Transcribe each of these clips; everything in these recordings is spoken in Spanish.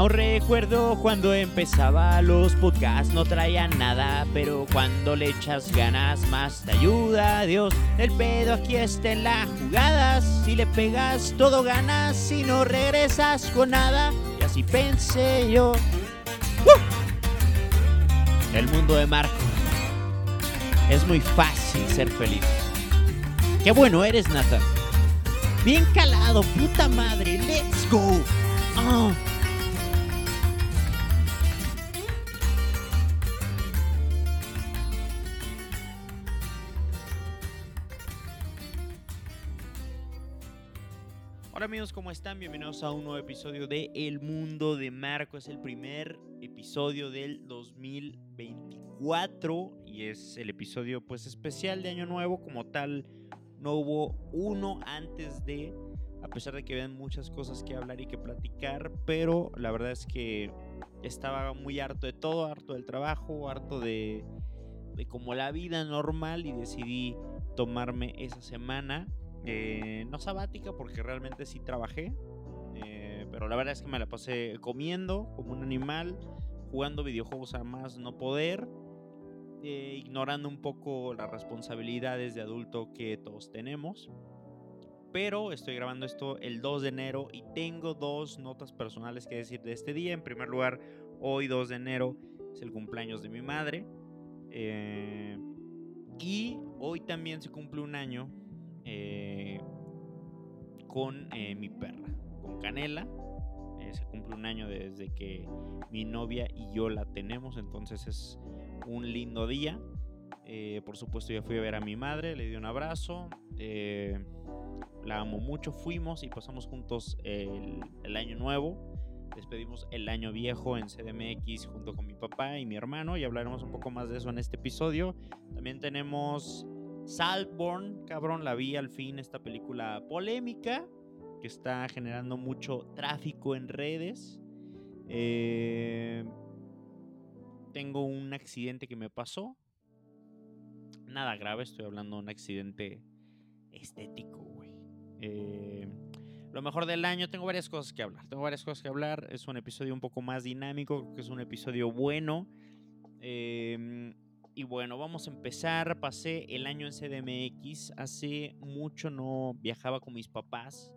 Aún recuerdo cuando empezaba los podcasts no traían nada, pero cuando le echas ganas más te ayuda Dios. El pedo aquí está en la jugada, si le pegas todo ganas, si no regresas con nada. Y así pensé yo. El mundo de Marco. Es muy fácil ser feliz. Qué bueno eres, Nathan. Bien calado, puta madre. Let's go. Ah. ¿Cómo están? Bienvenidos a un nuevo episodio de El Mundo de Marco. Es el primer episodio del 2024 y es el episodio pues especial de Año Nuevo. Como tal, no hubo uno antes de, a pesar de que habían muchas cosas que hablar y que platicar, pero la verdad es que estaba muy harto de todo, harto del trabajo, harto de, de como la vida normal y decidí tomarme esa semana eh, no sabática porque realmente sí trabajé, eh, pero la verdad es que me la pasé comiendo como un animal, jugando videojuegos a más no poder, eh, ignorando un poco las responsabilidades de adulto que todos tenemos. Pero estoy grabando esto el 2 de enero y tengo dos notas personales que decir de este día. En primer lugar, hoy 2 de enero es el cumpleaños de mi madre. y hoy también se cumple un año eh, con eh, mi perra, con Canela. Eh, se cumple un año desde que mi novia y yo la tenemos, entonces es un lindo día. por supuesto, ya fui a ver a mi madre, le di un abrazo. la amo mucho. Fuimos y pasamos juntos el, el año nuevo despedimos el año viejo en CDMX junto con mi papá y mi hermano y hablaremos un poco más de eso en este episodio. También tenemos Saltborn, cabrón, la vi al fin, esta película polémica que está generando mucho tráfico en redes. Eh, tengo un accidente que me pasó. Nada grave, estoy hablando de un accidente estético, güey. Eh, lo mejor del año, tengo varias cosas que hablar. Tengo varias cosas que hablar. Es un episodio un poco más dinámico, que es un episodio bueno. Eh, y bueno, vamos a empezar. Pasé el año en CDMX. Hace mucho no viajaba con mis papás.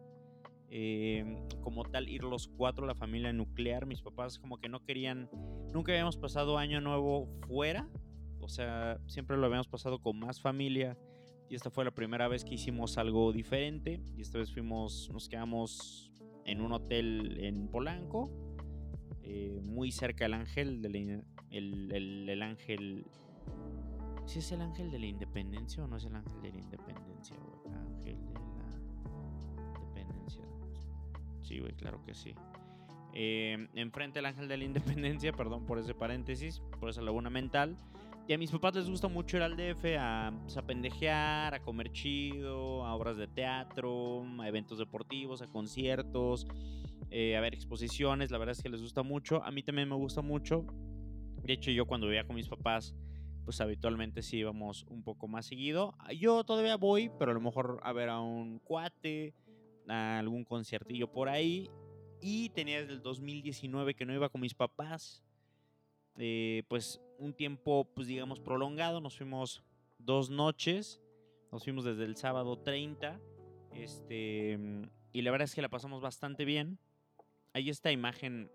Em, como tal, ir los cuatro, la familia nuclear. Mis papás como que no querían... Nunca habíamos pasado año nuevo fuera. O sea, siempre lo habíamos pasado con más familia. Y esta fue la primera vez que hicimos algo diferente. Y esta vez fuimos, nos quedamos en un hotel en Polanco. Eh, muy cerca del ángel, del, el, el ángel si es el ángel de la independencia o no es el ángel de la independencia, güey. Ángel de la independencia. Sí, güey, claro que sí. Eh, enfrente el ángel de la independencia, perdón por ese paréntesis, por esa laguna mental. Y a mis papás les gusta mucho ir al DF a, pues, a pendejear, a comer chido, a obras de teatro, a eventos deportivos, a conciertos, eh, a ver exposiciones. La verdad es que les gusta mucho. A mí también me gusta mucho. De hecho, yo cuando vivía con mis papás, pues habitualmente sí íbamos un poco más seguido. Ah, yo todavía voy, pero a lo mejor a ver a un cuate, a algún conciertillo por ahí. Y tenía desde el 2019 que no iba con mis papás. Eh, pues un tiempo, pues digamos, prolongado. Nos fuimos dos noches. Nos fuimos desde el sábado 30. Este, y la verdad es que la pasamos bastante bien. Hay esta imagen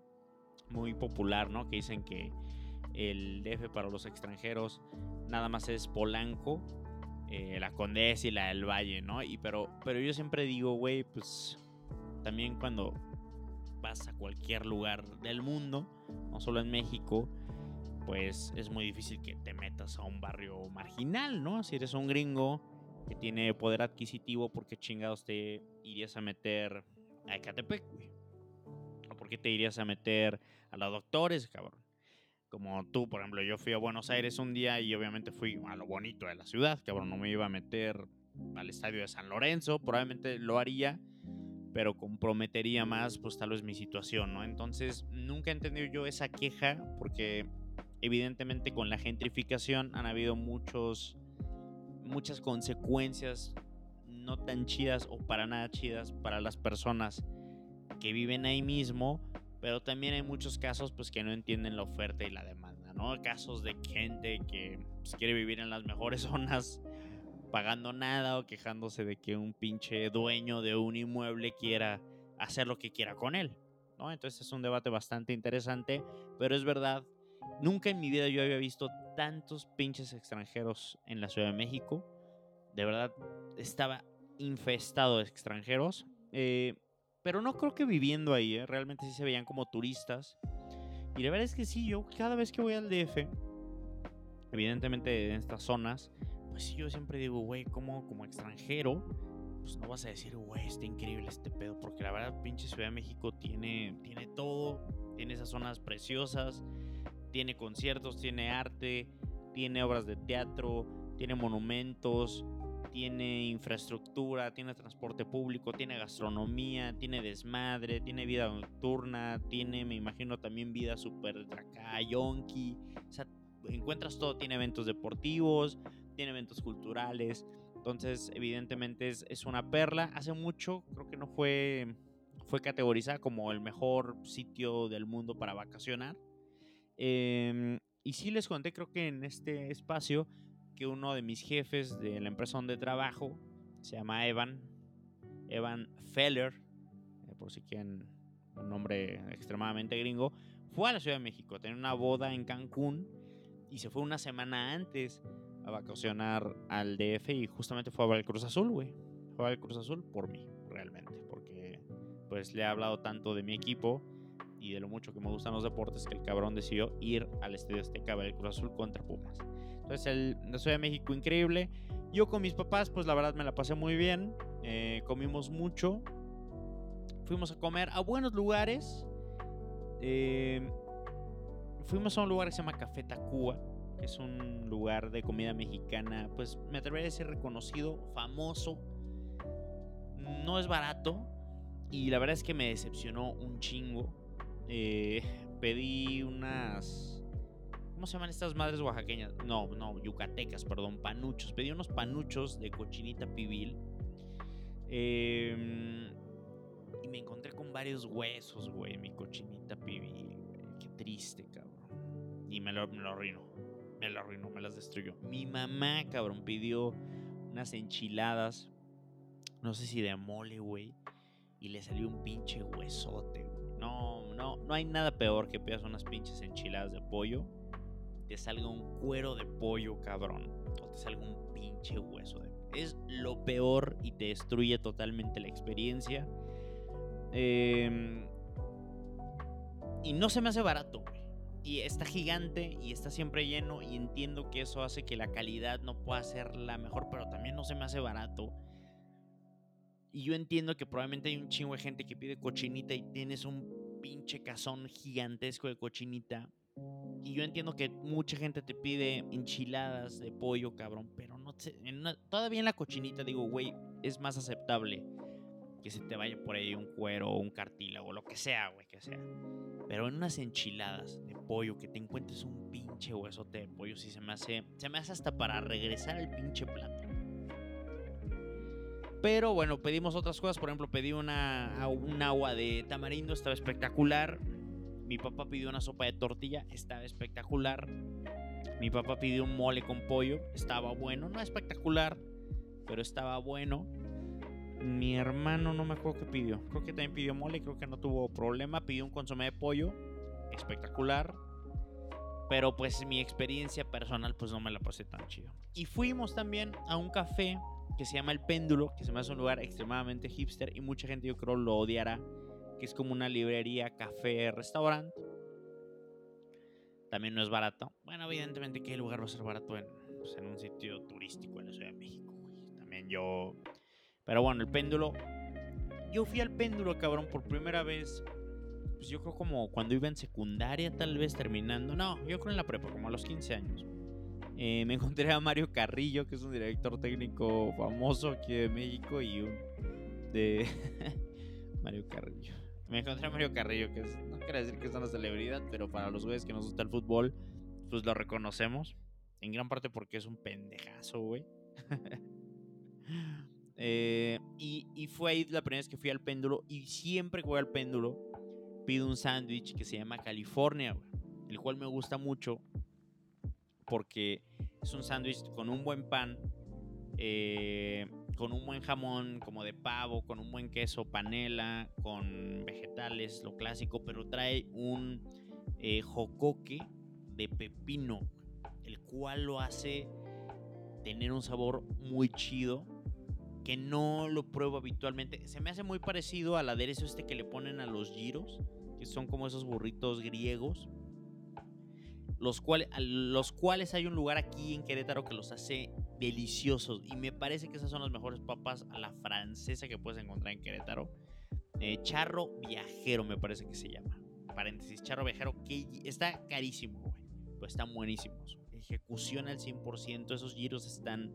muy popular, ¿no? Que dicen que el DF para los extranjeros nada más es Polanco, eh, la Condesa y la del Valle, ¿no? Y pero, pero yo siempre digo, güey, pues también cuando vas a cualquier lugar del mundo, no solo en México, pues es muy difícil que te metas a un barrio marginal, ¿no? Si eres un gringo que tiene poder adquisitivo, ¿por qué chingados te irías a meter a Ecatepec, güey? ¿O por qué te irías a meter a los doctores, cabrón? Como tú, por ejemplo, yo fui a Buenos Aires un día y obviamente fui a lo bonito de la ciudad, cabrón, no me iba a meter al estadio de San Lorenzo, probablemente lo haría, pero comprometería más, pues tal vez mi situación, ¿no? Entonces, nunca he entendido yo esa queja, porque evidentemente con la gentrificación han habido muchos, muchas consecuencias no tan chidas o para nada chidas para las personas que viven ahí mismo pero también hay muchos casos pues que no entienden la oferta y la demanda, ¿no? Casos de gente que pues, quiere vivir en las mejores zonas pagando nada o quejándose de que un pinche dueño de un inmueble quiera hacer lo que quiera con él, ¿no? Entonces es un debate bastante interesante, pero es verdad, nunca en mi vida yo había visto tantos pinches extranjeros en la Ciudad de México. De verdad, estaba infestado de extranjeros. Eh, pero no creo que viviendo ahí, ¿eh? realmente sí se veían como turistas. Y la verdad es que sí, yo cada vez que voy al DF, evidentemente en estas zonas, pues sí, yo siempre digo, güey, como, como extranjero, pues no vas a decir, güey, está increíble este pedo, porque la verdad, pinche Ciudad de México tiene, tiene todo, tiene esas zonas preciosas, tiene conciertos, tiene arte, tiene obras de teatro, tiene monumentos, tiene infraestructura, tiene transporte público, tiene gastronomía, tiene desmadre, tiene vida nocturna, tiene, me imagino, también vida super acá, yonki. O sea, encuentras todo, tiene eventos deportivos, tiene eventos culturales. Entonces, evidentemente es, es una perla. Hace mucho, creo que no fue, fue categorizada como el mejor sitio del mundo para vacacionar. Em, y sí les conté, creo que en este espacio, que uno de mis jefes de la empresa donde trabajo, se llama Evan, Evan Feller, eh, por si quieren un nombre extremadamente gringo, fue a la Ciudad de México, tenía una boda en Cancún y se fue una semana antes a vacacionar al DF y justamente fue a ver el Cruz Azul, güey. Fue a ver el Cruz Azul por mí, realmente, porque pues le he hablado tanto de mi equipo y de lo mucho que me gustan los deportes que el cabrón decidió ir al Estadio Azteca a ver el Cruz Azul contra Pumas. Entonces, el, la Ciudad de México, increíble. Yo con mis papás, pues la verdad me la pasé muy bien. Eh, comimos mucho. Fuimos a comer a buenos lugares. Eh, fuimos a un lugar que se llama Café Tacuba, que es un lugar de comida mexicana, pues me atrevería a decir reconocido, famoso. No es barato. Y la verdad es que me decepcionó un chingo. Eh, pedí unas ¿Cómo se llaman estas madres oaxaqueñas? No, no, yucatecas, perdón, panuchos. Pedí unos panuchos de cochinita pibil. Em, y me encontré con varios huesos, güey, mi cochinita pibil. Qué triste, cabrón. Y me lo, me lo arruinó. Me lo arruinó, me las destruyó. Mi mamá, cabrón, pidió unas enchiladas. No sé si de mole, güey. Y le salió un pinche huesote, güey. No, no, no hay nada peor que pidas unas pinches enchiladas de pollo te salga un cuero de pollo, cabrón. O te salga un pinche hueso Es lo peor y te destruye totalmente la experiencia. Em, y no se me hace barato, Y está gigante y está siempre lleno. Y entiendo que eso hace que la calidad no pueda ser la mejor, pero también no se me hace barato. Y yo entiendo que probablemente hay un chingo de gente que pide cochinita y tienes un pinche cazón gigantesco de cochinita. Y yo entiendo que mucha gente te pide enchiladas de pollo, cabrón, pero no sé, todavía en la cochinita digo, güey, es más aceptable que se te vaya por ahí un cuero o un cartílago, lo que sea, güey, que sea. Pero en unas enchiladas de pollo que te encuentres un pinche huesote de pollo, sí se me hace, se me hace hasta para regresar al pinche plato. Pero bueno, pedimos otras cosas, por ejemplo, pedí una, un agua de tamarindo, estaba espectacular. Mi papá pidió una sopa de tortilla, estaba espectacular. Mi papá pidió un mole con pollo, estaba bueno, no espectacular, pero estaba bueno. Mi hermano no me acuerdo qué pidió. Creo que también pidió mole, creo que no tuvo problema. Pidió un consomé de pollo, espectacular. Pero pues mi experiencia personal pues no me la pasé tan chido. Y fuimos también a un café que se llama El Péndulo, que se me hace un lugar extremadamente hipster y mucha gente yo creo lo odiará que es como una librería, café, restaurante. También no es barato. Bueno, evidentemente el lugar va a ser barato en, pues, un sitio turístico en la Ciudad de México. También yo... Pero bueno, el péndulo... Yo fui al péndulo, cabrón, por primera vez. Pues yo creo como cuando iba en secundaria, tal vez terminando. No, yo creo en la prepa, como a los 15 años. Eh, me encontré a Mario Carrillo, que es un director técnico famoso aquí de México y un de Mario Carrillo. Me encontré a Mario Carrillo, que no quiere decir que es una celebridad, pero para los güeyes que nos gusta el fútbol, pues lo reconocemos. En gran parte porque es un pendejazo, güey. Eh, y, y, fue ahí la primera vez que fui al péndulo. Y siempre que voy al péndulo, pido un sándwich que se llama California, el cual me gusta mucho porque es un sándwich con un buen pan, eh, con un buen jamón como de pavo, con un buen queso panela, con vegetales, lo clásico, pero trae un eh, jocoque de pepino, el cual lo hace tener un sabor muy chido que no lo pruebo habitualmente. Se me hace muy parecido al aderezo este que le ponen a los giros, que son como esos burritos griegos. Los cuales, los cuales hay un lugar aquí en Querétaro que los hace deliciosos. Y me parece que esas son las mejores papas a la francesa que puedes encontrar en Querétaro. Eh, charro viajero me parece que se llama. Paréntesis, charro viajero que está carísimo, güey. Pero están buenísimos. Ejecución al 100%. Esos giros están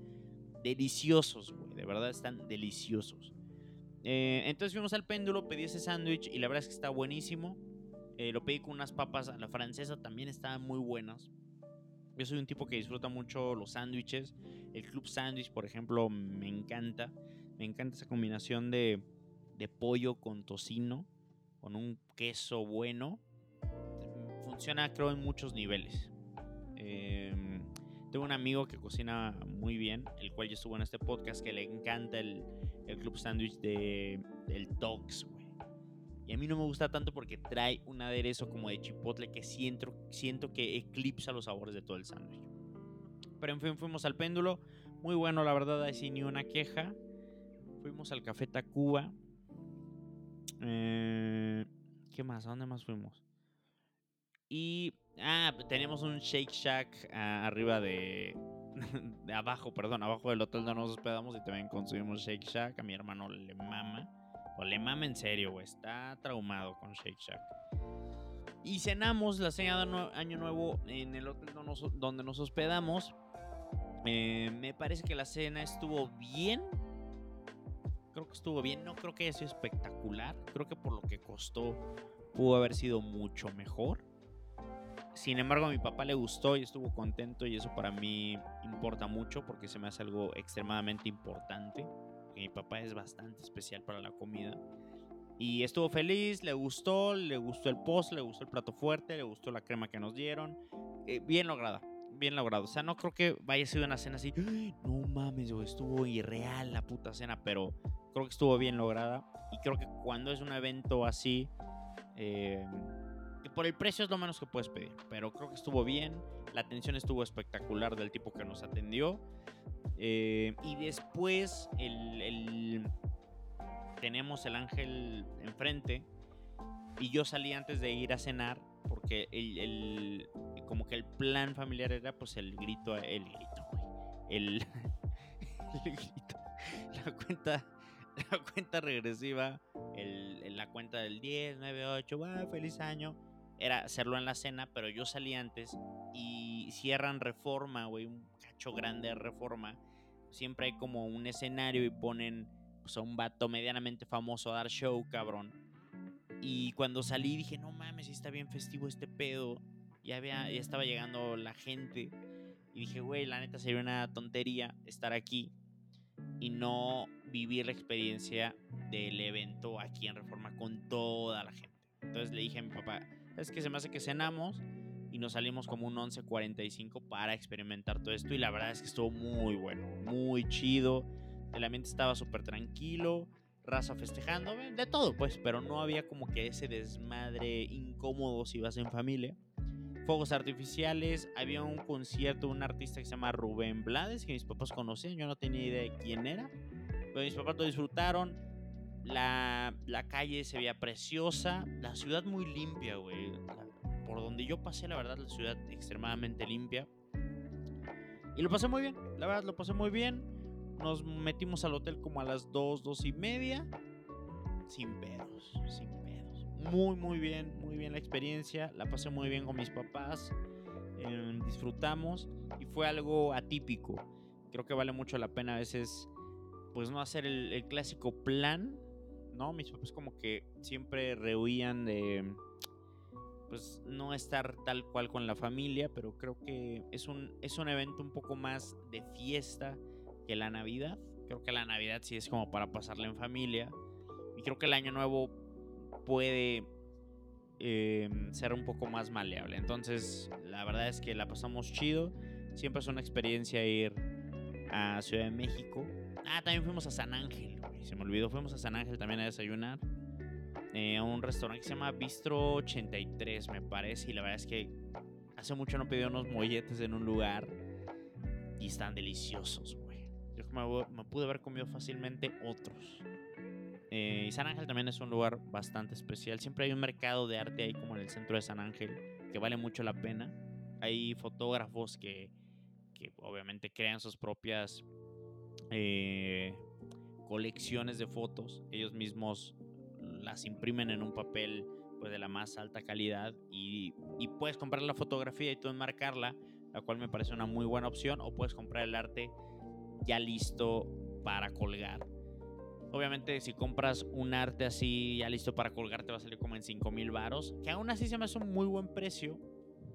deliciosos, güey. De verdad están deliciosos. Eh, entonces fuimos al péndulo, pedí ese sándwich y la verdad es que está buenísimo. Eh, lo pedí con unas papas a la francesa, también estaban muy buenas. Yo soy un tipo que disfruta mucho los sándwiches. El club sándwich, por ejemplo, me encanta. Me encanta esa combinación de, de pollo con tocino, con un queso bueno. Funciona, creo, en muchos niveles. Eh, tengo un amigo que cocina muy bien, el cual ya estuvo en este podcast, que le encanta el, club sándwich de, del güey. Y a mí no me gusta tanto porque trae un aderezo como de chipotle que siento, siento que eclipsa los sabores de todo el sándwich. Pero en fin, fuimos al péndulo. Muy bueno, la verdad, ahí sin ni una queja. Fuimos al Café Tacuba. Eh, ¿Qué más? ¿A dónde más fuimos? Y Ah, tenemos un Shake Shack ah, arriba de, de abajo, perdón, abajo del hotel donde nos hospedamos y también consumimos Shake Shack. A mi hermano le mama. O le mama en serio, güey. Está traumado con Shake Shack. Y cenamos la cena de Año Nuevo en el hotel donde nos hospedamos. Eh, me parece que la cena estuvo bien. Creo que estuvo bien. No creo que haya sido espectacular. Creo que por lo que costó pudo haber sido mucho mejor. Sin embargo, a mi papá le gustó y estuvo contento y eso para mí importa mucho porque se me hace algo extremadamente importante. Mi papá es bastante especial para la comida. Y estuvo feliz, le gustó, le gustó el post, le gustó el plato fuerte, le gustó la crema que nos dieron. Eh, bien lograda, bien logrado. O sea, no creo que vaya a ser una cena así, no mames, estuvo irreal la puta cena, pero creo que estuvo bien lograda. Y creo que cuando es un evento así, eh, por el precio es lo menos que puedes pedir, pero creo que estuvo bien. La atención estuvo espectacular del tipo que nos atendió. Eh, y después el, tenemos el ángel enfrente. Y yo salí antes de ir a cenar porque el, como que el plan familiar era pues el grito, el grito, el, el grito, la cuenta, la cuenta regresiva, el, la cuenta del 10, 9, 8, feliz año era hacerlo en la cena, pero yo salí antes y cierran Reforma, güey, cacho grande de Reforma. Siempre hay como un escenario y ponen pues, a un vato medianamente famoso a dar show, cabrón. Y cuando salí dije, no mames, está bien festivo este pedo. Ya, había, ya estaba llegando la gente. Y dije, güey, la neta sería una tontería estar aquí y no vivir la experiencia del evento aquí en Reforma con toda la gente. Entonces le dije a mi papá, es que se me hace que cenamos y nos salimos como un 11.45 para experimentar todo esto y la verdad es que estuvo muy bueno, muy chido. El ambiente estaba súper tranquilo, raza festejando, de todo pues, pero no había como que ese desmadre incómodo si vas en familia. Fuegos artificiales, había un concierto un artista que se llama Rubén Blades, que mis papás conocían, yo no tenía idea de quién era, pero mis papás lo disfrutaron la, calle se veía preciosa. La ciudad muy limpia, güey. Por donde yo pasé, la verdad, la ciudad extremadamente limpia. Y lo pasé muy bien. La verdad, lo pasé muy bien. Nos metimos al hotel como a las 2, 2 y media. Sin pedos, sin pedos. Muy, muy bien, muy bien la experiencia. La pasé muy bien con mis papás. Em, disfrutamos. Y fue algo atípico. Creo que vale mucho la pena a veces, pues no hacer el clásico plan ¿no? Mis papás como que siempre rehuían de pues no estar tal cual con la familia, pero creo que es un, es un evento un poco más de fiesta que la Navidad. Creo que la Navidad sí es como para pasarla en familia. Y creo que el Año Nuevo puede em, ser un poco más maleable. Entonces, la verdad es que la pasamos chido. Siempre es una experiencia ir a Ciudad de México. Ah, también fuimos a San Ángel, Se me olvidó, fuimos a San Ángel también a desayunar. Eh, a un restaurante que se llama Bistro 83, me parece. Y la verdad es que hace mucho no pedí unos molletes en un lugar. Y están deliciosos, güey. Yo me, pude haber comido fácilmente otros. Eh, y San Ángel también es un lugar bastante especial. Siempre hay un mercado de arte ahí como en el centro de San Ángel que vale mucho la pena. Hay fotógrafos que, que obviamente crean sus propias eh, colecciones de fotos. Ellos mismos las imprimen en un papel pues, de la más alta calidad y, y puedes comprar la fotografía y tú enmarcarla, la cual me parece una muy buena opción. O puedes comprar el arte ya listo para colgar Obviamente, si compras un arte así ya listo para colgar, te va a salir como en 5 mil varos. Que aún así se me hace un muy buen precio.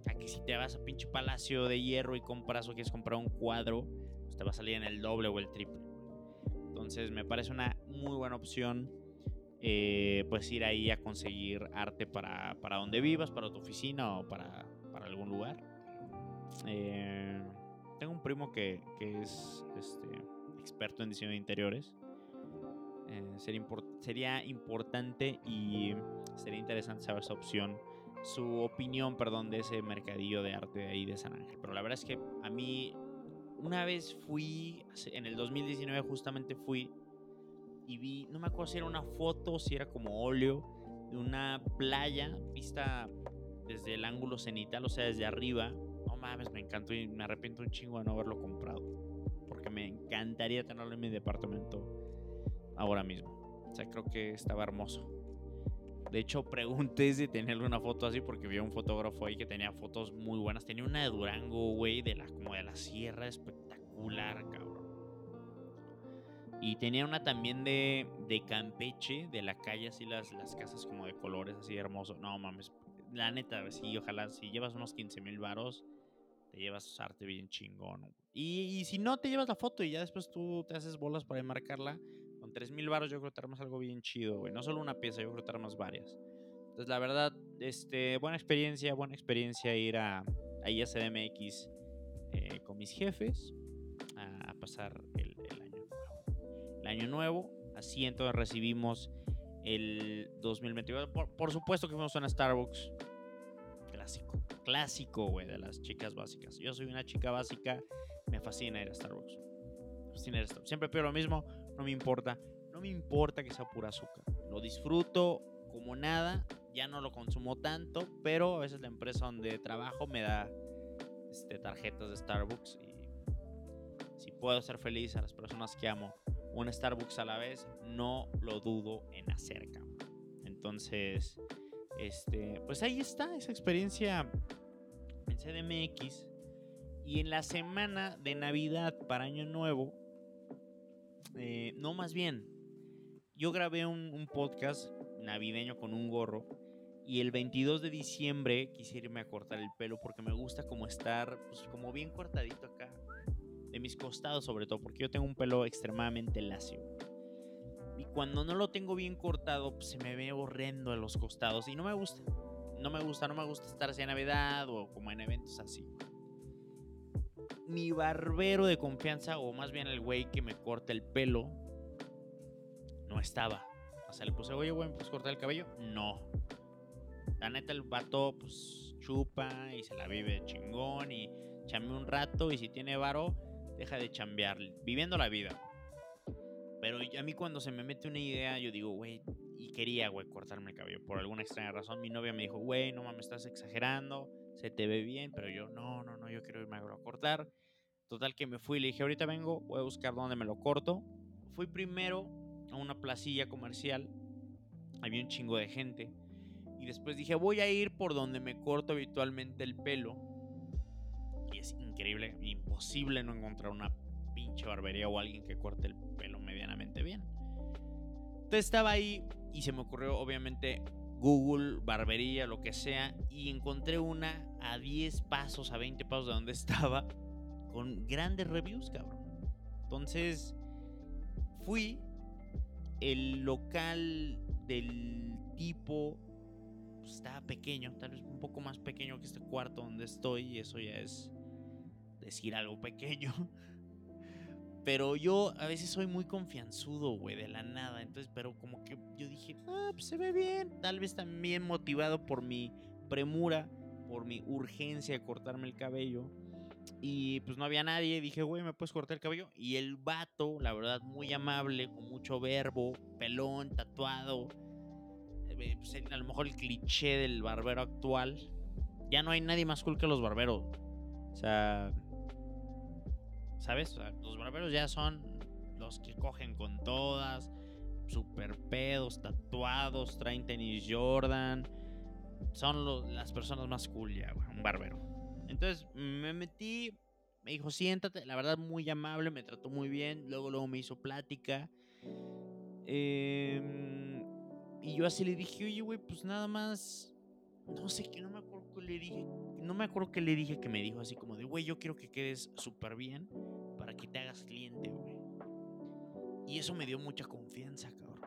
A que si te vas a pinche palacio de hierro y compras o quieres comprar un cuadro, pues te va a salir en el doble o el triple. Entonces, me parece una muy buena opción. Eh, pues ir ahí a conseguir arte para, para donde vivas, para tu oficina o para, para algún lugar. Eh, tengo un primo que, que es este, experto en diseño de interiores eh, sería, sería, importante y sería interesante saber su opción, su opinión, perdón, de ese mercadillo de arte de ahí de San Ángel. Pero la verdad es que a mí, una vez fui, en el 2019 justamente fui y vi, no me acuerdo si era una foto, si era como óleo, de una playa vista desde el ángulo cenital, o sea, desde arriba. No mames, me encantó y me arrepiento un chingo de no haberlo comprado. Porque me encantaría tenerlo en mi departamento ahora mismo. O sea, creo que estaba hermoso. De hecho, pregunté si tenía alguna foto así porque vi a un fotógrafo ahí que tenía fotos muy buenas. Tenía una de Durango, güey, de la, como de la sierra, espectacular, cabrón. Y tenía una también de, de Campeche, de la calle, así las, las casas como de colores, así hermoso. No mames, la neta, sí, ojalá, si llevas unos 15 mil varos, te llevas arte bien chingón. Y, y, si no, te llevas la foto y ya después tú te haces bolas para enmarcarla con 3000 baros yo creo que te algo bien chido, güey. No solo una pieza, yo creo que te varias. Entonces, la verdad, este, buena experiencia, buena experiencia ir a, a ISDMX eh, con mis jefes a, pasar el, año nuevo. Así entonces recibimos el 2022. Por, por supuesto que fuimos a una Starbucks. Clásico, clásico, güey, de las chicas básicas. Yo soy una chica básica, me fascina ir a Starbucks. Me fascina ir a Starbucks. Siempre pido lo mismo, no me importa. No me importa que sea pura azúcar. Lo disfruto como nada, ya no lo consumo tanto, pero a veces la empresa donde trabajo me da este, tarjetas de Starbucks y si puedo ser feliz a las personas que amo un Starbucks a la vez, no lo dudo en hacer, Entonces, este, pues ahí está esa experiencia en CDMX. Y en la semana de Navidad para Año Nuevo, eh, no, más bien, yo grabé un, podcast navideño con un gorro y el 22 de diciembre quisiera irme a cortar el pelo porque me gusta como estar, pues como bien cortadito acá, de mis costados sobre todo, porque yo tengo un pelo extremadamente lacio. Y cuando no lo tengo bien cortado, pues se me ve horrendo a los costados y no me gusta. No me gusta, no me gusta estar así en Navidad o como en eventos así mi barbero de confianza, o más bien el güey que me corta el pelo, no estaba. O sea, le puse, oye, güey, ¿puedes cortar el cabello? No. La neta, el vato, pues, chupa y se la vive chingón y chame un rato y si tiene varo, deja de chambear, viviendo la vida. Pero a mí cuando se me mete una idea, yo digo, güey, y quería, güey, cortarme el cabello. Por alguna extraña razón, mi novia me dijo, güey, no mames, estás exagerando se te ve bien, pero yo, no, no, no, yo quiero irme a cortar. Total que me fui y le dije, ahorita vengo, voy a buscar dónde me lo corto. Fui primero a una placilla comercial, había un chingo de gente. Y después dije, voy a ir por donde me corto habitualmente el pelo. Y es increíble, imposible no encontrar una pinche barbería o alguien que corte el pelo medianamente bien. Entonces estaba ahí y se me ocurrió obviamente Google, barbería, lo que sea, y encontré una a 10 pasos, a 20 pasos de donde estaba, con grandes reviews, cabrón. Entonces, fui el local del tipo pues, estaba pequeño, tal vez un poco más pequeño que este cuarto donde estoy, y eso ya es decir algo pequeño. Pero yo a veces soy muy confianzudo, güey, de la nada. Entonces, pero como que yo dije, ah, pues se ve bien. Tal vez también motivado por mi premura, por mi urgencia de cortarme el cabello. Y pues no había nadie. Dije, güey, ¿me puedes cortar el cabello? Y el vato, la verdad, muy amable, con mucho verbo, pelón, tatuado. Eh, pues, a lo mejor el cliché del barbero actual. Ya no hay nadie más cool que los barberos. O sea, ¿sabes? los barberos ya son los que cogen con todas, super pedos, tatuados, traen tenis Jordan. Son las personas más cool ya, un barbero. Entonces me metí, me dijo, siéntate, la verdad muy amable, me trató muy bien, luego, luego me hizo plática. Em, y yo así le dije, oye, güey, pues nada más, no sé qué, no me acuerdo qué le dije, no me acuerdo qué le dije que me dijo así como de, güey, yo quiero que quedes súper bien para que te hagas cliente, güey. Y eso me dio mucha confianza, cabrón.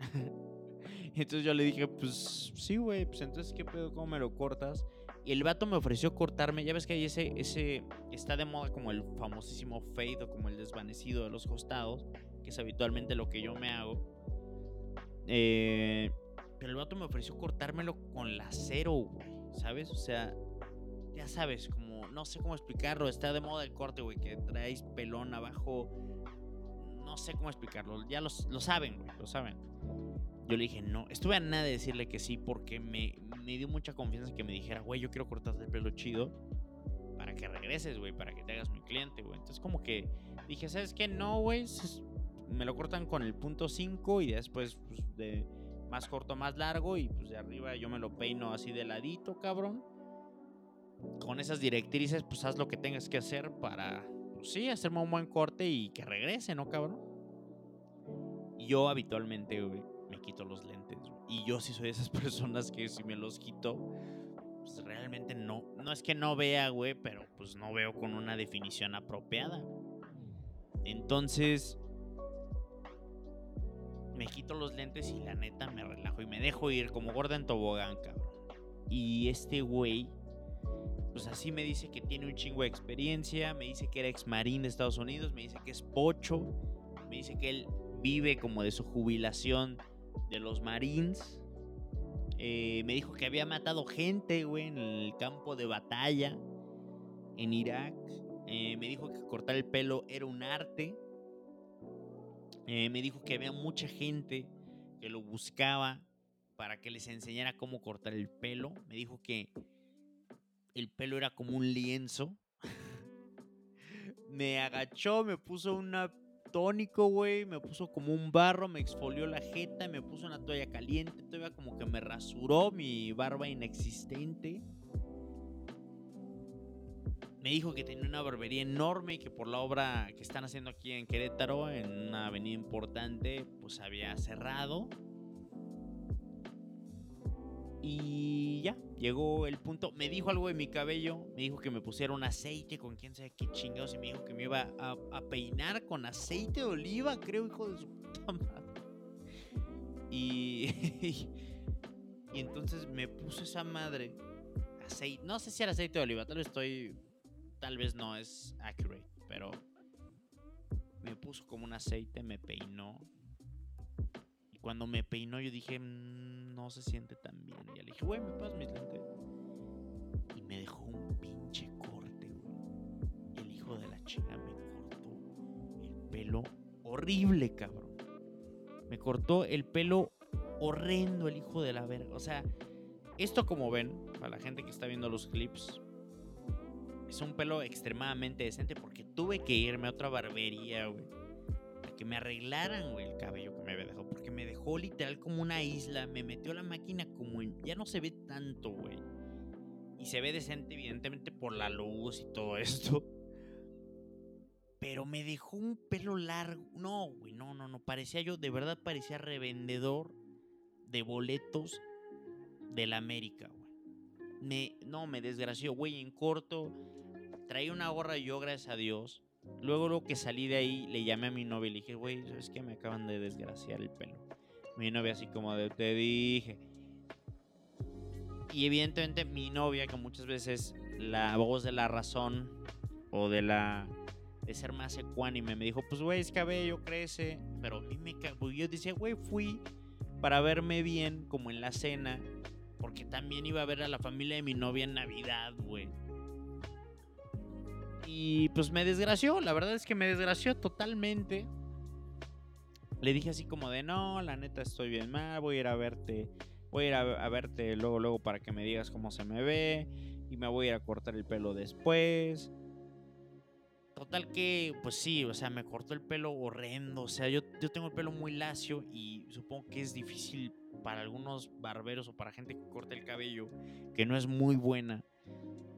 entonces yo le dije, pues sí, güey, pues entonces, ¿qué pedo? ¿Cómo me lo cortas? Y el vato me ofreció cortarme. Ya ves que hay ese, ese. Está de moda como el famosísimo fade o como el desvanecido de los costados, que es habitualmente lo que yo me hago. Eh, pero el vato me ofreció cortármelo con la cero, güey. ¿Sabes? O sea, ya sabes, como. No sé cómo explicarlo. Está de moda el corte, güey, que traes pelón abajo. No sé cómo explicarlo. Ya lo saben, güey, lo saben. Yo le dije, no, estuve a nada de decirle que sí porque me, me dio mucha confianza que me dijera, güey, yo quiero cortarte el pelo chido para que regreses, güey, para que te hagas mi cliente, güey. Entonces como que dije, ¿sabes qué? No, güey, me lo cortan con el punto 5 y después pues, de más corto, más largo y pues de arriba yo me lo peino así de ladito, cabrón. Con esas directrices, pues haz lo que tengas que hacer para, pues sí, hacerme un buen corte y que regrese, ¿no, cabrón? Yo habitualmente, me quito los lentes. Y yo sí soy de esas personas que si me los quito, pues realmente no, no es que no vea, güey, pero pues no veo con una definición apropiada. Entonces, me quito los lentes y la neta me relajo y me dejo ir como gorda en tobogán, cabrón. Y este güey, pues así me dice que tiene un chingo de experiencia, me dice que era ex marín de Estados Unidos, me dice que es pocho, me dice que él vive como de su jubilación de los Marines. Eh, me dijo que había matado gente, güey, en el campo de batalla en Irak. Eh, me dijo que cortar el pelo era un arte. Eh, me dijo que había mucha gente que lo buscaba para que les enseñara cómo cortar el pelo. Me dijo que el pelo era como un lienzo. me agachó, me puso una tónico, güey. Me puso como un barro, me exfolió la jeta, me puso una toalla caliente. Todavía como que me rasuró mi barba inexistente. Me dijo que tenía una barbería enorme y que por la obra que están haciendo aquí en Querétaro, en una avenida importante, pues había cerrado. Y ya, llegó el punto. Me dijo algo de mi cabello. Me dijo que me pusiera un aceite con quién sabe qué chingados. Y me dijo que me iba a, peinar con aceite de oliva, creo, hijo de su puta madre. Y, y entonces me puso esa madre. Aceite. No sé si era aceite de oliva. Tal vez estoy. Tal vez no es accurate. Pero me puso como un aceite, me peinó. Cuando me peinó, yo dije. Mm, no se siente tan bien. Y le dije, güey, ¿me pasas mis lentes? Y me dejó un pinche corte, güey. El hijo de la chica me cortó el pelo horrible, cabrón. Me cortó el pelo horrendo el hijo de la verga. O sea, esto como ven, para la gente que está viendo los clips, es un pelo extremadamente decente porque tuve que irme a otra barbería, güey que me arreglaran, güey, el cabello que me había dejado. Porque me dejó literal como una isla. Me metió la máquina como en. Ya no se ve tanto, güey. Y se ve decente, evidentemente, por la luz y todo esto. Pero me dejó un pelo largo. No, güey, no, no, no. Parecía yo, de verdad parecía revendedor de boletos de la América, güey. Me, no, me desgració, güey, en corto. Traía una gorra yo, gracias a Dios. Luego, lo que salí de ahí, le llamé a mi novia y le dije, güey, ¿sabes qué? Me acaban de desgraciar el pelo. Mi novia así como de, te dije. Y evidentemente mi novia, que muchas veces la voz de la razón o de la de ser más ecuánime, me dijo, pues güey, es cabello, crece. Pero a mí me Yo decía, güey, fui para verme bien como en la cena. Porque también iba a ver a la familia de mi novia en Navidad, güey. Y pues me desgració, la verdad es que me desgració totalmente. Le dije así como de, no, la neta estoy bien mal, voy a ir a verte, voy a ir a, verte luego, luego para que me digas cómo se me ve. Y me voy a ir a cortar el pelo después. Total que, pues sí, o sea, me cortó el pelo horrendo. O sea, yo, yo tengo el pelo muy lacio y supongo que es difícil para algunos barberos o para gente que corta el cabello, que no es muy buena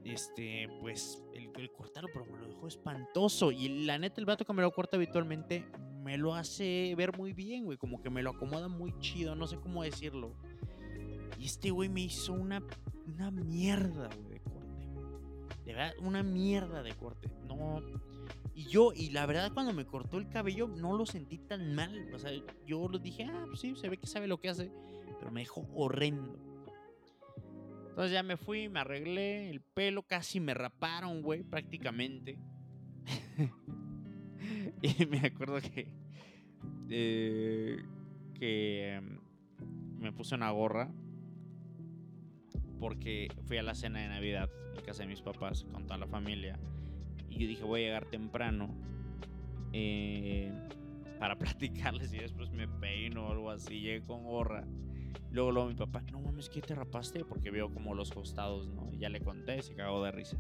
este, pues, el, el, cortarlo, pero me lo dejó espantoso. Y la neta, el vato que me lo corta habitualmente me lo hace ver muy bien, güey. Como que me lo acomoda muy chido, no sé cómo decirlo. Y este güey me hizo una, una mierda, güey, de corte. De verdad, una mierda de corte. No. Y yo, y la verdad, cuando me cortó el cabello, no lo sentí tan mal. O sea, yo lo dije, ah, pues sí, se ve que sabe lo que hace. Pero me dejó horrendo. Entonces ya me fui, me arreglé el pelo, casi me raparon, güey, prácticamente. y me acuerdo que. Eh, que em, me puse una gorra. Porque fui a la cena de Navidad en casa de mis papás con toda la familia. Y yo dije, voy a llegar temprano. Eh, para platicarles y después me peino o algo así. Llegué con gorra. Luego, luego mi papá, no mames, ¿qué te rapaste? Porque veo como los costados, ¿no? Y ya le conté, se cagó de risa.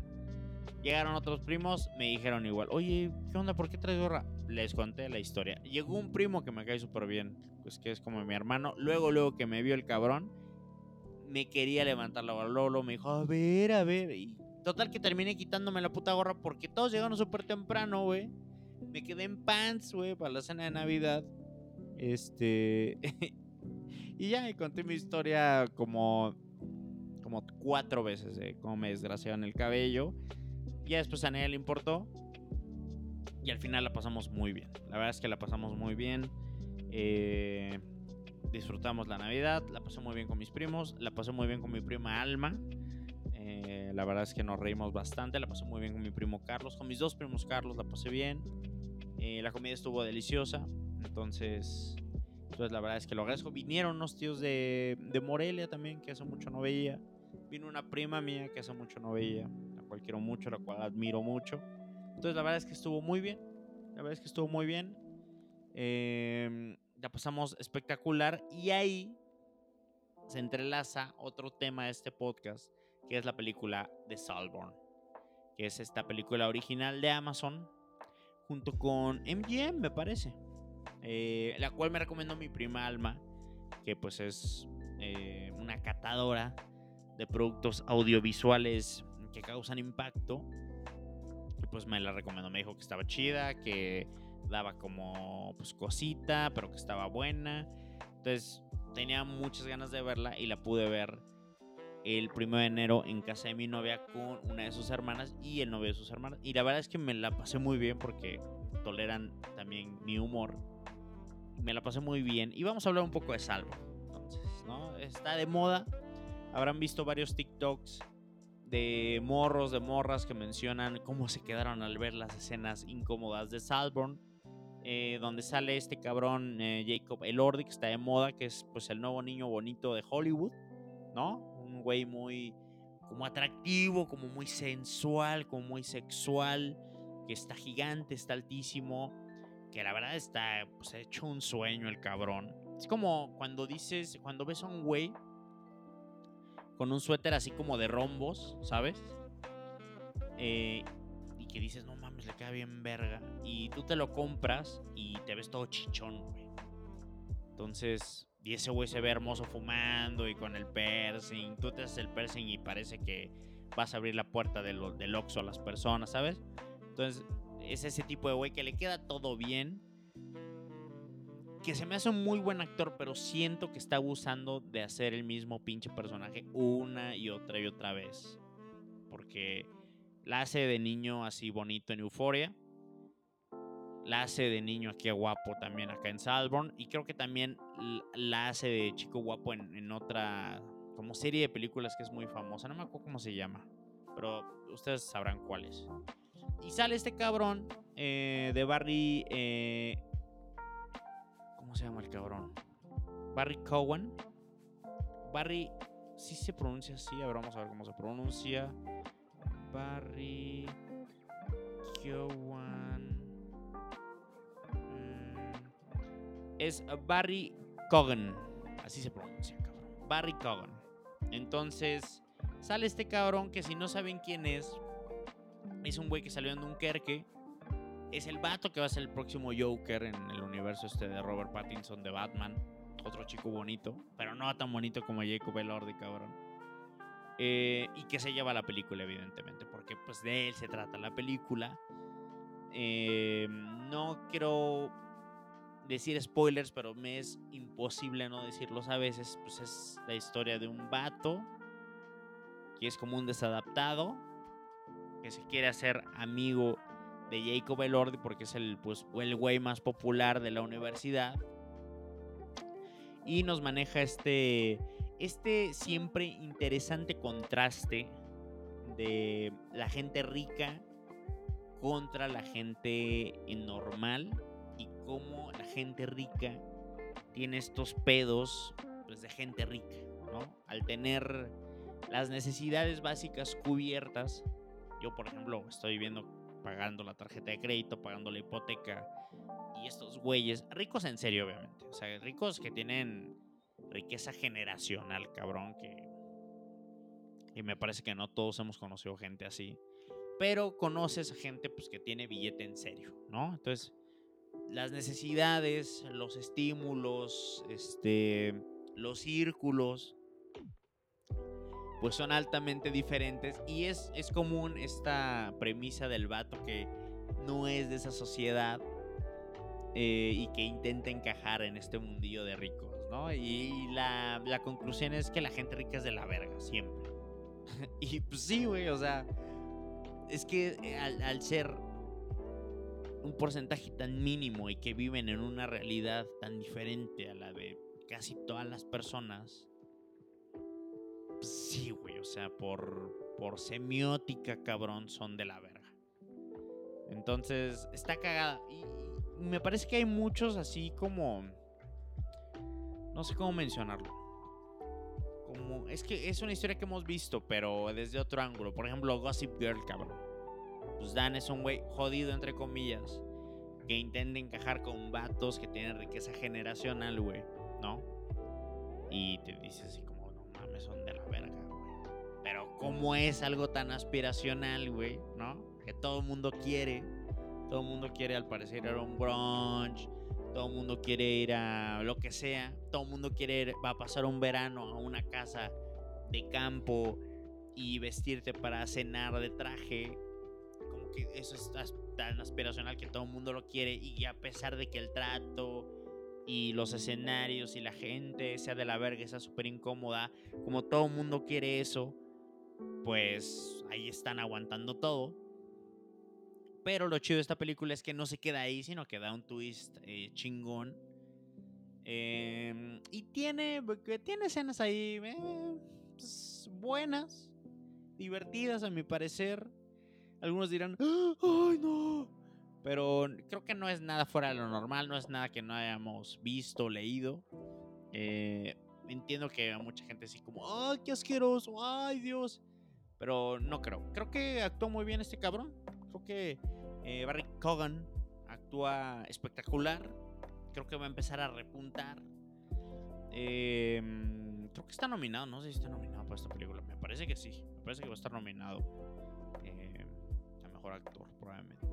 Llegaron otros primos, me dijeron igual, oye, ¿qué onda? ¿Por qué traes gorra? Les conté la historia. Llegó un primo que me cae súper bien, pues que es como mi hermano. Luego, luego que me vio el cabrón, me quería levantar la gorra. Luego, me dijo, a ver, a ver. Y total que terminé quitándome la puta gorra porque todos llegaron súper temprano, güey. Me quedé en pants, güey, para la cena de Navidad. Este. Y ya, y conté mi historia como, como cuatro veces de cómo me desgraciaron el cabello. Ya después a nadie le importó. Y al final la pasamos muy bien. La verdad es que la pasamos muy bien. Eh, disfrutamos la Navidad. La pasé muy bien con mis primos. La pasé muy bien con mi prima Alma. Eh, la verdad es que nos reímos bastante. La pasé muy bien con mi primo Carlos. Con mis dos primos Carlos la pasé bien. Eh, la comida estuvo deliciosa. Entonces, entonces la verdad es que lo agradezco. Vinieron unos tíos de, de Morelia también, que hace mucho no veía. Vino una prima mía que hace mucho no veía, la cual quiero mucho, la cual admiro mucho. Entonces la verdad es que estuvo muy bien. La verdad es que estuvo muy bien. Eh, la pasamos espectacular. Y ahí se entrelaza otro tema de este podcast, que es la película de Salborn. Que es esta película original de Amazon, junto con MGM, me parece. Eh, la cual me recomendó mi prima Alma, que pues es eh, una catadora de productos audiovisuales que causan impacto. Y pues me la recomendó, me dijo que estaba chida, que daba como pues cosita, pero que estaba buena. Entonces tenía muchas ganas de verla y la pude ver el primero de enero en casa de mi novia con una de sus hermanas y el novio de sus hermanas. Y la verdad es que me la pasé muy bien porque toleran también mi humor me la pasé muy bien. Y vamos a hablar un poco de Salvo. Entonces, ¿no? Está de moda. Habrán visto varios TikToks de morros, de morras que mencionan cómo se quedaron al ver las escenas incómodas de Salborn. Eh, donde sale este cabrón eh, Jacob Elordi, que está de moda, que es pues el nuevo niño bonito de Hollywood, ¿no? Un güey muy como atractivo, como muy sensual, como muy sexual, que está gigante, está altísimo, que la verdad está pues, hecho un sueño el cabrón. Es como cuando dices, cuando ves a un güey con un suéter así como de rombos, ¿sabes? Eh, y que dices, no mames, le queda bien verga. Y tú te lo compras y te ves todo chichón, güey. Entonces, y ese güey se ve hermoso fumando y con el piercing. Tú te haces el piercing y parece que vas a abrir la puerta del, del Oxxo a las personas, ¿sabes? Entonces, es ese tipo de güey que le queda todo bien. Que se me hace un muy buen actor, pero siento que está abusando de hacer el mismo pinche personaje una y otra y otra vez. Porque la hace de niño así bonito en Euforia. La hace de niño aquí guapo también acá en Salborn. Y creo que también la hace de chico guapo en, otra como serie de películas que es muy famosa. No me acuerdo cómo se llama, pero ustedes sabrán cuál es. Y sale este cabrón eh, de Barry. Eh, ¿Cómo se llama el cabrón? Barry Cowan. Barry. Sí se pronuncia así. A ver, vamos a ver cómo se pronuncia. Barry. Cowan. Mm, es Barry Cogan. Así se pronuncia. Barry Cogan. Entonces, sale este cabrón que si no saben quién es, es un güey que salió en Dunkerque. Es el vato que va a ser el próximo Joker en el universo este de Robert Pattinson de Batman. Otro chico bonito, pero no tan bonito como Jacob Elordi, cabrón. Eh, y que se lleva la película, evidentemente, porque pues de él se trata la película. Eh, no quiero decir spoilers, pero me es imposible no decirlos a veces. Pues es la historia de un vato que es como un desadaptado que se quiere hacer amigo de Jacob Elordi porque es el, pues, el güey más popular de la universidad. Y nos maneja este, este siempre interesante contraste de la gente rica contra la gente normal y cómo la gente rica tiene estos pedos pues, de gente rica, ¿no? Al tener las necesidades básicas cubiertas, yo, por ejemplo, estoy viendo pagando la tarjeta de crédito, pagando la hipoteca. Y estos güeyes, ricos en serio, obviamente. O sea, ricos que tienen riqueza generacional, cabrón. Que, y me parece que no todos hemos conocido gente así. Pero conoces a gente pues, que tiene billete en serio, ¿no? Entonces, las necesidades, los estímulos, este, los círculos, pues son altamente diferentes y es, es común esta premisa del vato que no es de esa sociedad eh, y que intenta encajar en este mundillo de ricos, ¿no? Y la, la conclusión es que la gente rica es de la verga, siempre. y pues sí, güey, o sea, es que eh, al, al ser un porcentaje tan mínimo y que viven en una realidad tan diferente a la de casi todas las personas, sí, güey, o sea, por, por semiótica, cabrón, son de la verga. Entonces, está cagada. Y, me parece que hay muchos así como... No sé cómo mencionarlo. Como, es que es una historia que hemos visto, pero desde otro ángulo. Por ejemplo, Gossip Girl, cabrón. Pues Dan es un güey jodido, entre comillas, que intenta encajar con vatos que tienen riqueza generacional, güey, ¿no? Y te dices así como, son de la verga, güey. Pero como es algo tan aspiracional, güey, ¿no? Que todo el mundo quiere. Todo el mundo quiere al parecer ir a un brunch. Todo el mundo quiere ir a lo que sea. Todo el mundo quiere ir, va a pasar un verano a una casa de campo y vestirte para cenar de traje. Como que eso es tan aspiracional que todo el mundo lo quiere y a pesar de que el trato y los escenarios y la gente sea de la verga, sea súper incómoda, como todo mundo quiere eso, pues ahí están aguantando todo. Pero lo chido de esta película es que no se queda ahí, sino que da un twist eh, chingón. Eh, y tiene, tiene escenas ahí eh, pues, buenas, divertidas a mi parecer. Algunos dirán, ¡ay no! Pero creo que no es nada fuera de lo normal, no es nada que no hayamos visto, leído. Eh, entiendo que a mucha gente así como, ¡ay, qué asqueroso! ¡Ay, Dios! Pero no creo. Creo que actuó muy bien este cabrón. Creo que eh, Barry Cogan actúa espectacular. Creo que va a empezar a repuntar. Eh, creo que está nominado. No sé si está nominado para esta película. Me parece que sí. Me parece que va a estar nominado. Eh, a mejor actor, probablemente.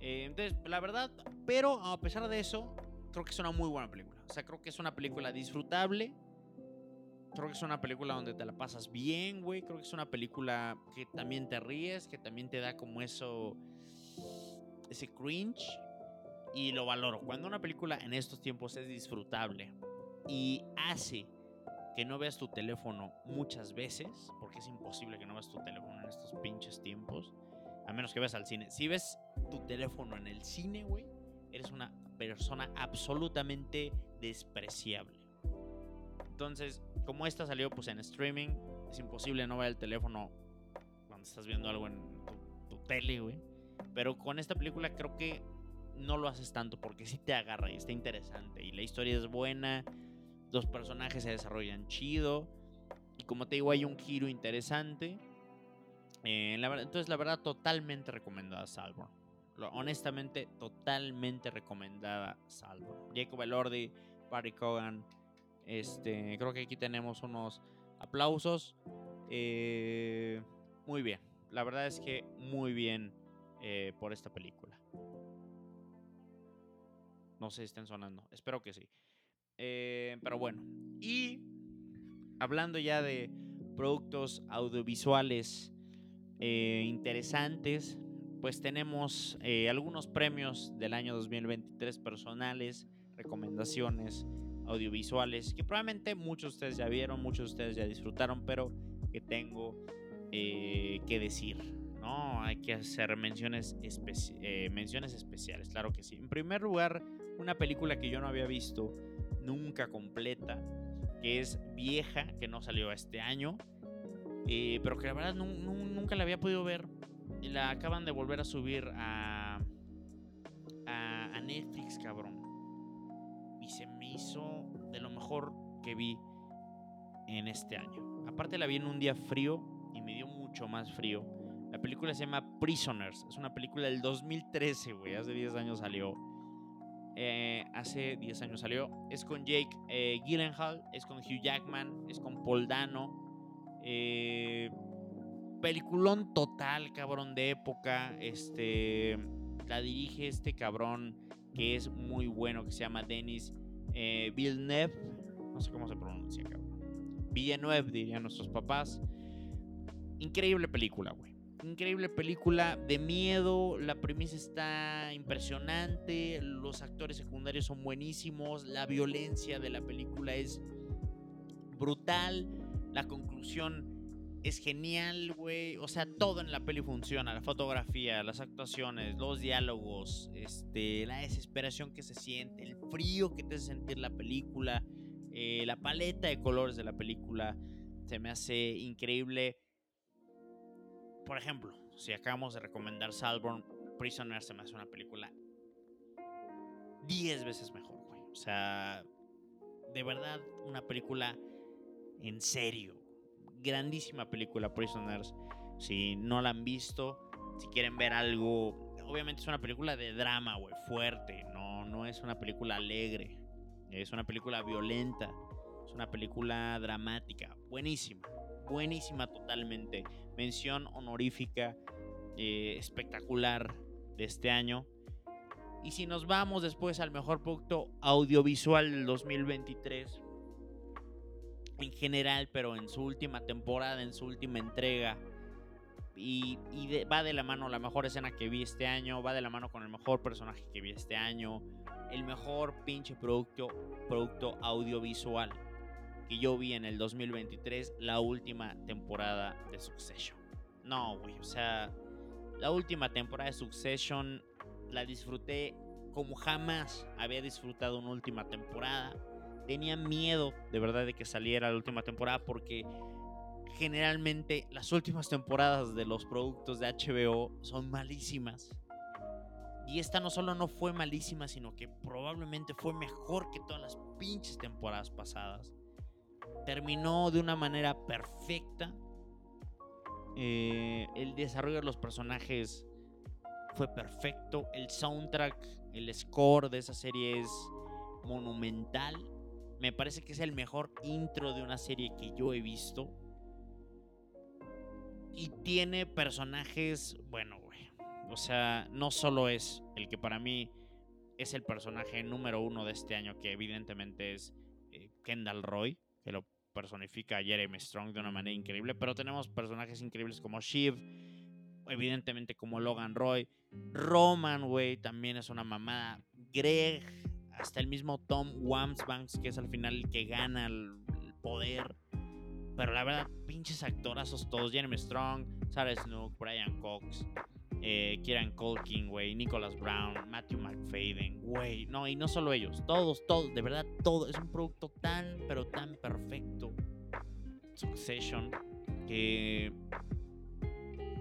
Eh, entonces, la verdad, pero a pesar de eso, creo que es una muy buena película. O sea, creo que es una película disfrutable. Creo que es una película donde te la pasas bien, güey. Creo que es una película que también te ríes, que también te da como eso, ese cringe. Y lo valoro. Cuando una película en estos tiempos es disfrutable y hace que no veas tu teléfono muchas veces, porque es imposible que no veas tu teléfono en estos pinches tiempos, a menos que veas al cine. Si ves tu teléfono en el cine, güey, eres una persona absolutamente despreciable. Entonces, como esta salió pues en streaming, es imposible no ver el teléfono cuando estás viendo algo en tu, tu tele, güey. Pero con esta película creo que no lo haces tanto porque sí te agarra y está interesante. Y la historia es buena, los personajes se desarrollan chido. Y como te digo, hay un giro interesante. Eh, entonces, la verdad, totalmente recomendada Salvo. Honestamente, totalmente recomendada Salvo. Jacob Elordi, Barry Cogan. Este, creo que aquí tenemos unos aplausos. Eh, muy bien. La verdad es que muy bien eh, por esta película. No sé si estén sonando. Espero que sí. Pero bueno. Y hablando ya de productos audiovisuales eh, interesantes, pues tenemos eh, algunos premios del año 2023 personales, recomendaciones audiovisuales que probablemente muchos de ustedes ya vieron, muchos de ustedes ya disfrutaron, pero que tengo que decir. ¿no? Hay que hacer menciones, menciones especiales, claro que sí. En primer lugar, una película que yo no había visto nunca completa, que es vieja, que no salió este año, pero que la verdad nunca la había podido ver. Y la acaban de volver a subir a, a, Netflix, cabrón. Y se me hizo de lo mejor que vi en este año. Aparte la vi en un día frío y me dio mucho más frío. La película se llama Prisoners. Es una película del 2013, güey. Hace 10 años salió. Eh, hace 10 años salió. Es con Jake eh, Gyllenhaal, es con Hugh Jackman, es con Paul Dano. Eh, peliculón total, cabrón, de época. Este, la dirige este cabrón que es muy bueno, que se llama Denis Villeneuve. No sé cómo se pronuncia, cabrón. Villeneuve, dirían nuestros papás. Increíble película, güey increíble película de miedo, la premisa está impresionante, los actores secundarios son buenísimos, la violencia de la película es brutal, la conclusión es genial, güey, o sea, todo en la peli funciona, la fotografía, las actuaciones, los diálogos, este, la desesperación que se siente, el frío que te hace sentir la película, eh, la paleta de colores de la película, se me hace increíble por ejemplo, si acabamos de recomendar Salborn, Prisoner se me hace una película 10 veces mejor, güey. O sea, de verdad, una película en serio. Grandísima película, Prisoners. Si no la han visto, si quieren ver algo. Obviamente es una película de drama, güey, fuerte. No, no es una película alegre. Es una película violenta. Es una película dramática. Buenísima buenísima totalmente. Mención honorífica eh, espectacular de este año. Y si nos vamos después al mejor producto audiovisual del 2023, en general, pero en su última temporada, en su última entrega, y, va de la mano la mejor escena que vi este año, va de la mano con el mejor personaje que vi este año, el mejor pinche producto, producto audiovisual que yo vi en el 2023 la última temporada de Succession. No, güey, o sea, la última temporada de Succession la disfruté como jamás había disfrutado una última temporada. Tenía miedo de verdad de que saliera la última temporada porque generalmente las últimas temporadas de los productos de HBO son malísimas. Y esta no solo no fue malísima, sino que probablemente fue mejor que todas las pinches temporadas pasadas terminó de una manera perfecta. Eh, el desarrollo de los personajes fue perfecto. El soundtrack, el score de esa serie es monumental. Me parece que es el mejor intro de una serie que yo he visto. Y tiene personajes, bueno, güey. O sea, no solo es el que para mí es el personaje número uno de este año, que evidentemente es eh, Kendall Roy, que lo personifica Jeremy Strong de una manera increíble, pero tenemos personajes increíbles como Shiv, evidentemente como Logan Roy, Roman, güey, también es una mamada, Greg, hasta el mismo Tom Wamsbanks, que es al final el que gana el, poder. Pero la verdad, pinches actorazos todos, Jeremy Strong, Sarah Snook, Brian Cox. eh, Kieran Culkin, güey, Nicholas Brown, Matthew McFadden, güey. No, y no solo ellos, todos, todos, de verdad, todo. Es un producto tan, pero tan perfecto. Succession, que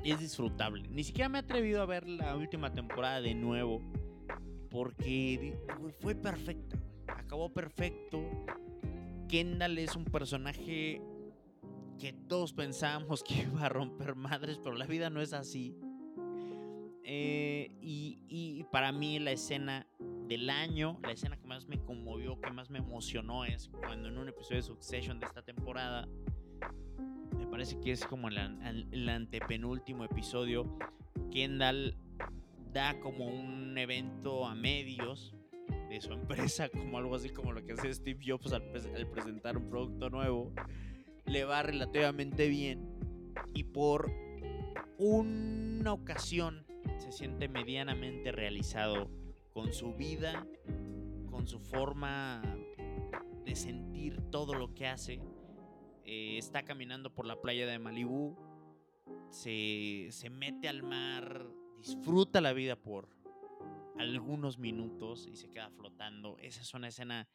es disfrutable. Ni siquiera me he atrevido a ver la última temporada de nuevo, porque fue perfecta, Acabó perfecto. Kendall es un personaje que todos pensábamos que iba a romper madres, pero la vida no es así. Eh, y, para mí la escena del año, la escena que más me conmovió, que más me emocionó es cuando en un episodio de Succession de esta temporada, me parece que es como el antepenúltimo episodio, Kendall da como un evento a medios de su empresa, como algo así como lo que hace Steve Jobs al, al presentar un producto nuevo, le va relativamente bien y por una ocasión se siente medianamente realizado con su vida, con su forma de sentir todo lo que hace. Eh, está caminando por la playa de Malibú, se, se mete al mar, disfruta la vida por algunos minutos y se queda flotando. Esa es una escena,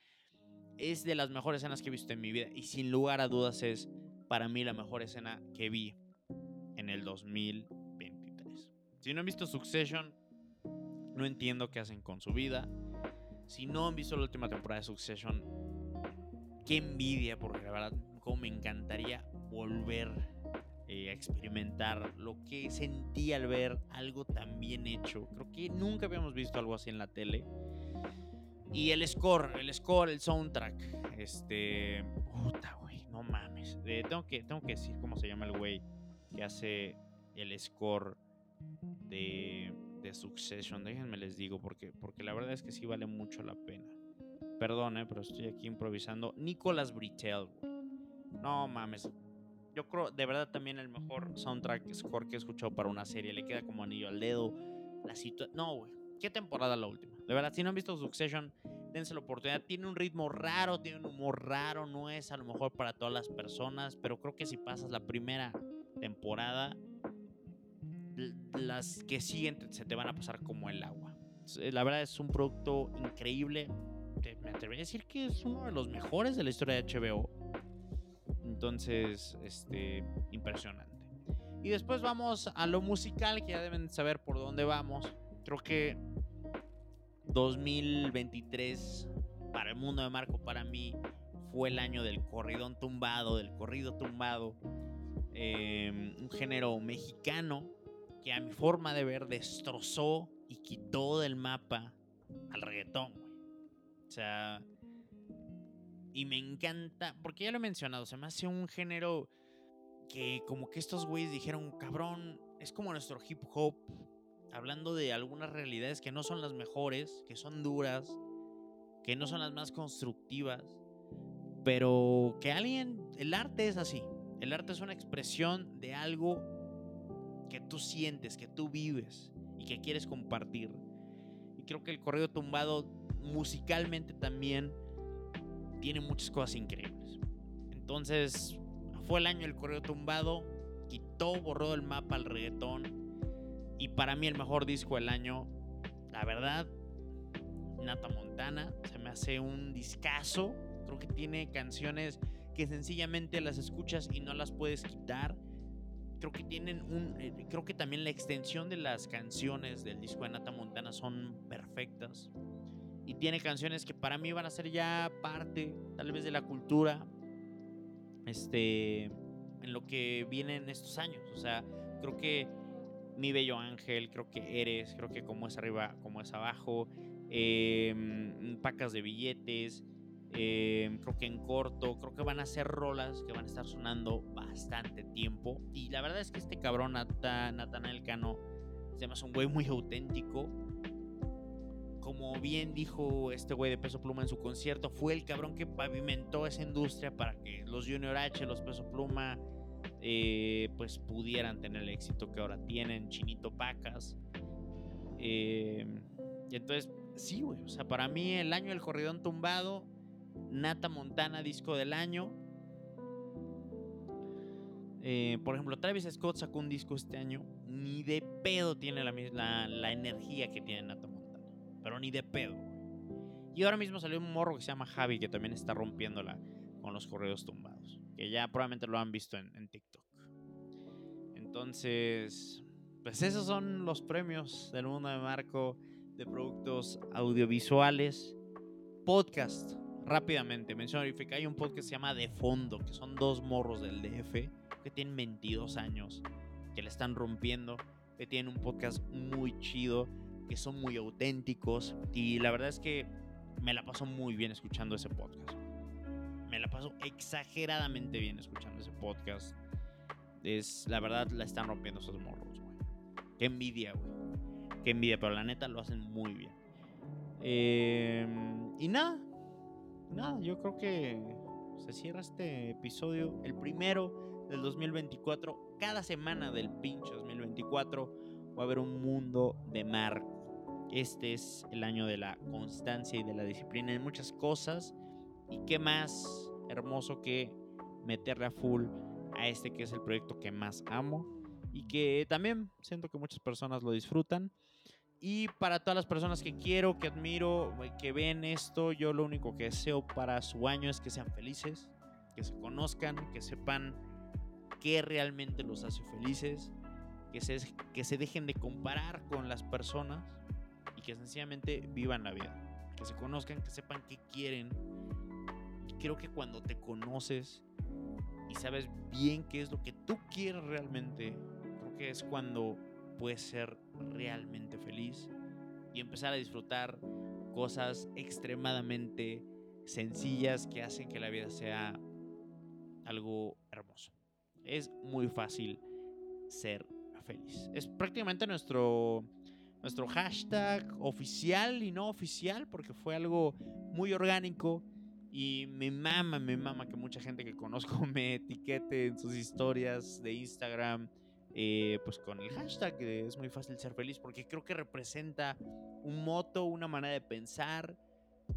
es de las mejores escenas que he visto en mi vida y sin lugar a dudas es para mí la mejor escena que vi en el 2000 si no han visto Succession, no entiendo qué hacen con su vida. Si no han visto la última temporada de Succession, qué envidia, porque la verdad, como me encantaría volver eh, experimentar lo que sentí al ver algo tan bien hecho. Creo que nunca habíamos visto algo así en la tele. Y el score, el score, el soundtrack. Este. Puta, güey, no mames. Eh, tengo, que, tengo que decir cómo se llama el güey que hace el score de, de Succession. Déjenme les digo, porque, porque la verdad es que sí vale mucho la pena. Perdón, pero estoy aquí improvisando. Nicolas Britell, No mames. Yo creo, de verdad, también el mejor soundtrack score que he escuchado para una serie. Le queda como anillo al dedo. La situación. No, güey. ¿Qué temporada la última? De verdad, si no han visto Succession, dense la oportunidad. Tiene un ritmo raro, tiene un humor raro. No es a lo mejor para todas las personas. Pero creo que si pasas la primera temporada, las que siguen se te van a pasar como el agua. La verdad es un producto increíble. Me atrevería a decir que es uno de los mejores de la historia de HBO. Entonces, este, impresionante. Y después vamos a lo musical, que ya deben saber por dónde vamos. Creo que 2023 para el mundo de Marco, para mí, fue el año del corridón tumbado, del corrido tumbado. Em, un género mexicano que a mi forma de ver destrozó y quitó del mapa al reggaetón, güey. O sea, y me encanta, porque ya lo he mencionado, se me hace un género que como que estos güeyes dijeron, cabrón, es como nuestro hip hop, hablando de algunas realidades que no son las mejores, que son duras, que no son las más constructivas, pero que alguien, el arte es así, el arte es una expresión de algo que tú sientes, que tú vives y que quieres compartir. Y creo que el corrido tumbado musicalmente también tiene muchas cosas increíbles. Entonces, fue el año del corrido tumbado, quitó, borró el mapa al reggaetón. Y para mí el mejor disco del año, la verdad, Nata Montana, se me hace un discazo. Creo que tiene canciones que sencillamente las escuchas y no las puedes quitar creo que tienen un eh, creo que también la extensión de las canciones del disco de Nata Montana son perfectas y tiene canciones que para mí van a ser ya parte tal vez de la cultura este en lo que vienen estos años o sea creo que mi bello ángel creo que eres creo que como es arriba como es abajo em, pacas de billetes Em, creo que en corto, creo que van a ser rolas que van a estar sonando bastante tiempo. Y la verdad es que este cabrón, Natanael Cano, se llama un güey muy auténtico. Como bien dijo este güey de Peso Pluma en su concierto, fue el cabrón que pavimentó esa industria para que los Junior H, los Peso Pluma, eh, pues pudieran tener el éxito que ahora tienen, Chinito Pacas. Y entonces, sí, güey, o sea, para mí el año del corridón tumbado Nata Montana, disco del año. Eh, por ejemplo, Travis Scott sacó un disco este año. Ni de pedo tiene la, la, la energía que tiene Nata. Pero ni de pedo. Y ahora mismo salió un morro que se llama Javi, que también está rompiéndola con los correos tumbados. Que ya probablemente lo han visto en, en TikTok. Entonces, pues esos son los premios del mundo de Marco de productos audiovisuales. Podcast, rápidamente, menciono que hay un podcast que se llama De Fondo, que son dos morros del DF que tienen 22 años, que le están rompiendo, que tienen un podcast muy chido, que son muy auténticos y la verdad es que me la paso muy bien escuchando ese podcast. Me la paso exageradamente bien escuchando ese podcast. Es, la verdad, la están rompiendo esos morros, güey. Qué envidia, güey. Qué envidia, pero la neta lo hacen muy bien. Em, y nada, nada, yo creo que se cierra este episodio, el primero del 2024. Cada semana del pinche 2024 va a haber un mundo de Marco. Este es el año de la constancia y de la disciplina en muchas cosas. Y qué más hermoso que meterle a full a este que es el proyecto que más amo y que también siento que muchas personas lo disfrutan. Y para todas las personas que quiero, que admiro, que ven esto, yo lo único que deseo para su año es que sean felices, que se conozcan, que sepan qué realmente los hace felices, que se, que se dejen de comparar con las personas que sencillamente vivan la vida. Que se conozcan, que sepan qué quieren. Creo que cuando te conoces y sabes bien qué es lo que tú quieres realmente, creo que es cuando puedes ser realmente feliz y empezar a disfrutar cosas extremadamente sencillas que hacen que la vida sea algo hermoso. Es muy fácil ser feliz. Es prácticamente nuestro nuestro hashtag oficial y no oficial, porque fue algo muy orgánico. Y me mama, me mama que mucha gente que conozco me etiquete en sus historias de Instagram, eh, pues con el hashtag es muy fácil ser feliz, porque creo que representa un moto, una manera de pensar.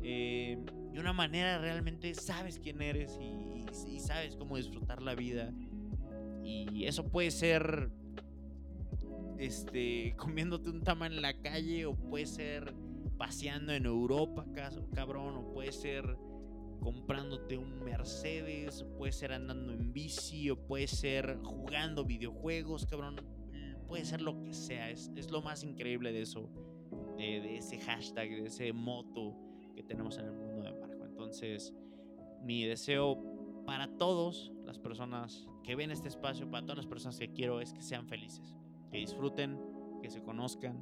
Eh, y una manera realmente sabes quién eres y, y sabes cómo disfrutar la vida. Y eso puede ser este, comiéndote un tama en la calle, o puede ser paseando en Europa, cabrón, o puede ser comprándote un Mercedes, o puede ser andando en bici, o puede ser jugando videojuegos, cabrón. Puede ser lo que sea, es, lo más increíble de eso, de, de, ese hashtag, de ese moto que tenemos en el mundo de Marco. Entonces, mi deseo para todas las personas que ven este espacio, para todas las personas que quiero, es que sean felices que disfruten, que se conozcan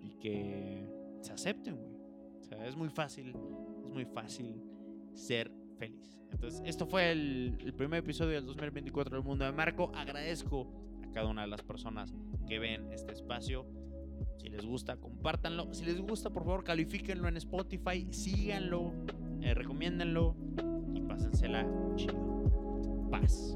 y que se acepten, güey. O sea, es muy fácil, es muy fácil ser feliz. Entonces, esto fue el, primer episodio del 2024 del Mundo de Marco. Agradezco a cada una de las personas que ven este espacio. Si les gusta, compártanlo. Si les gusta, por favor, califíquenlo en Spotify, síganlo, eh, recomiéndenlo y pásensela chido. Paz.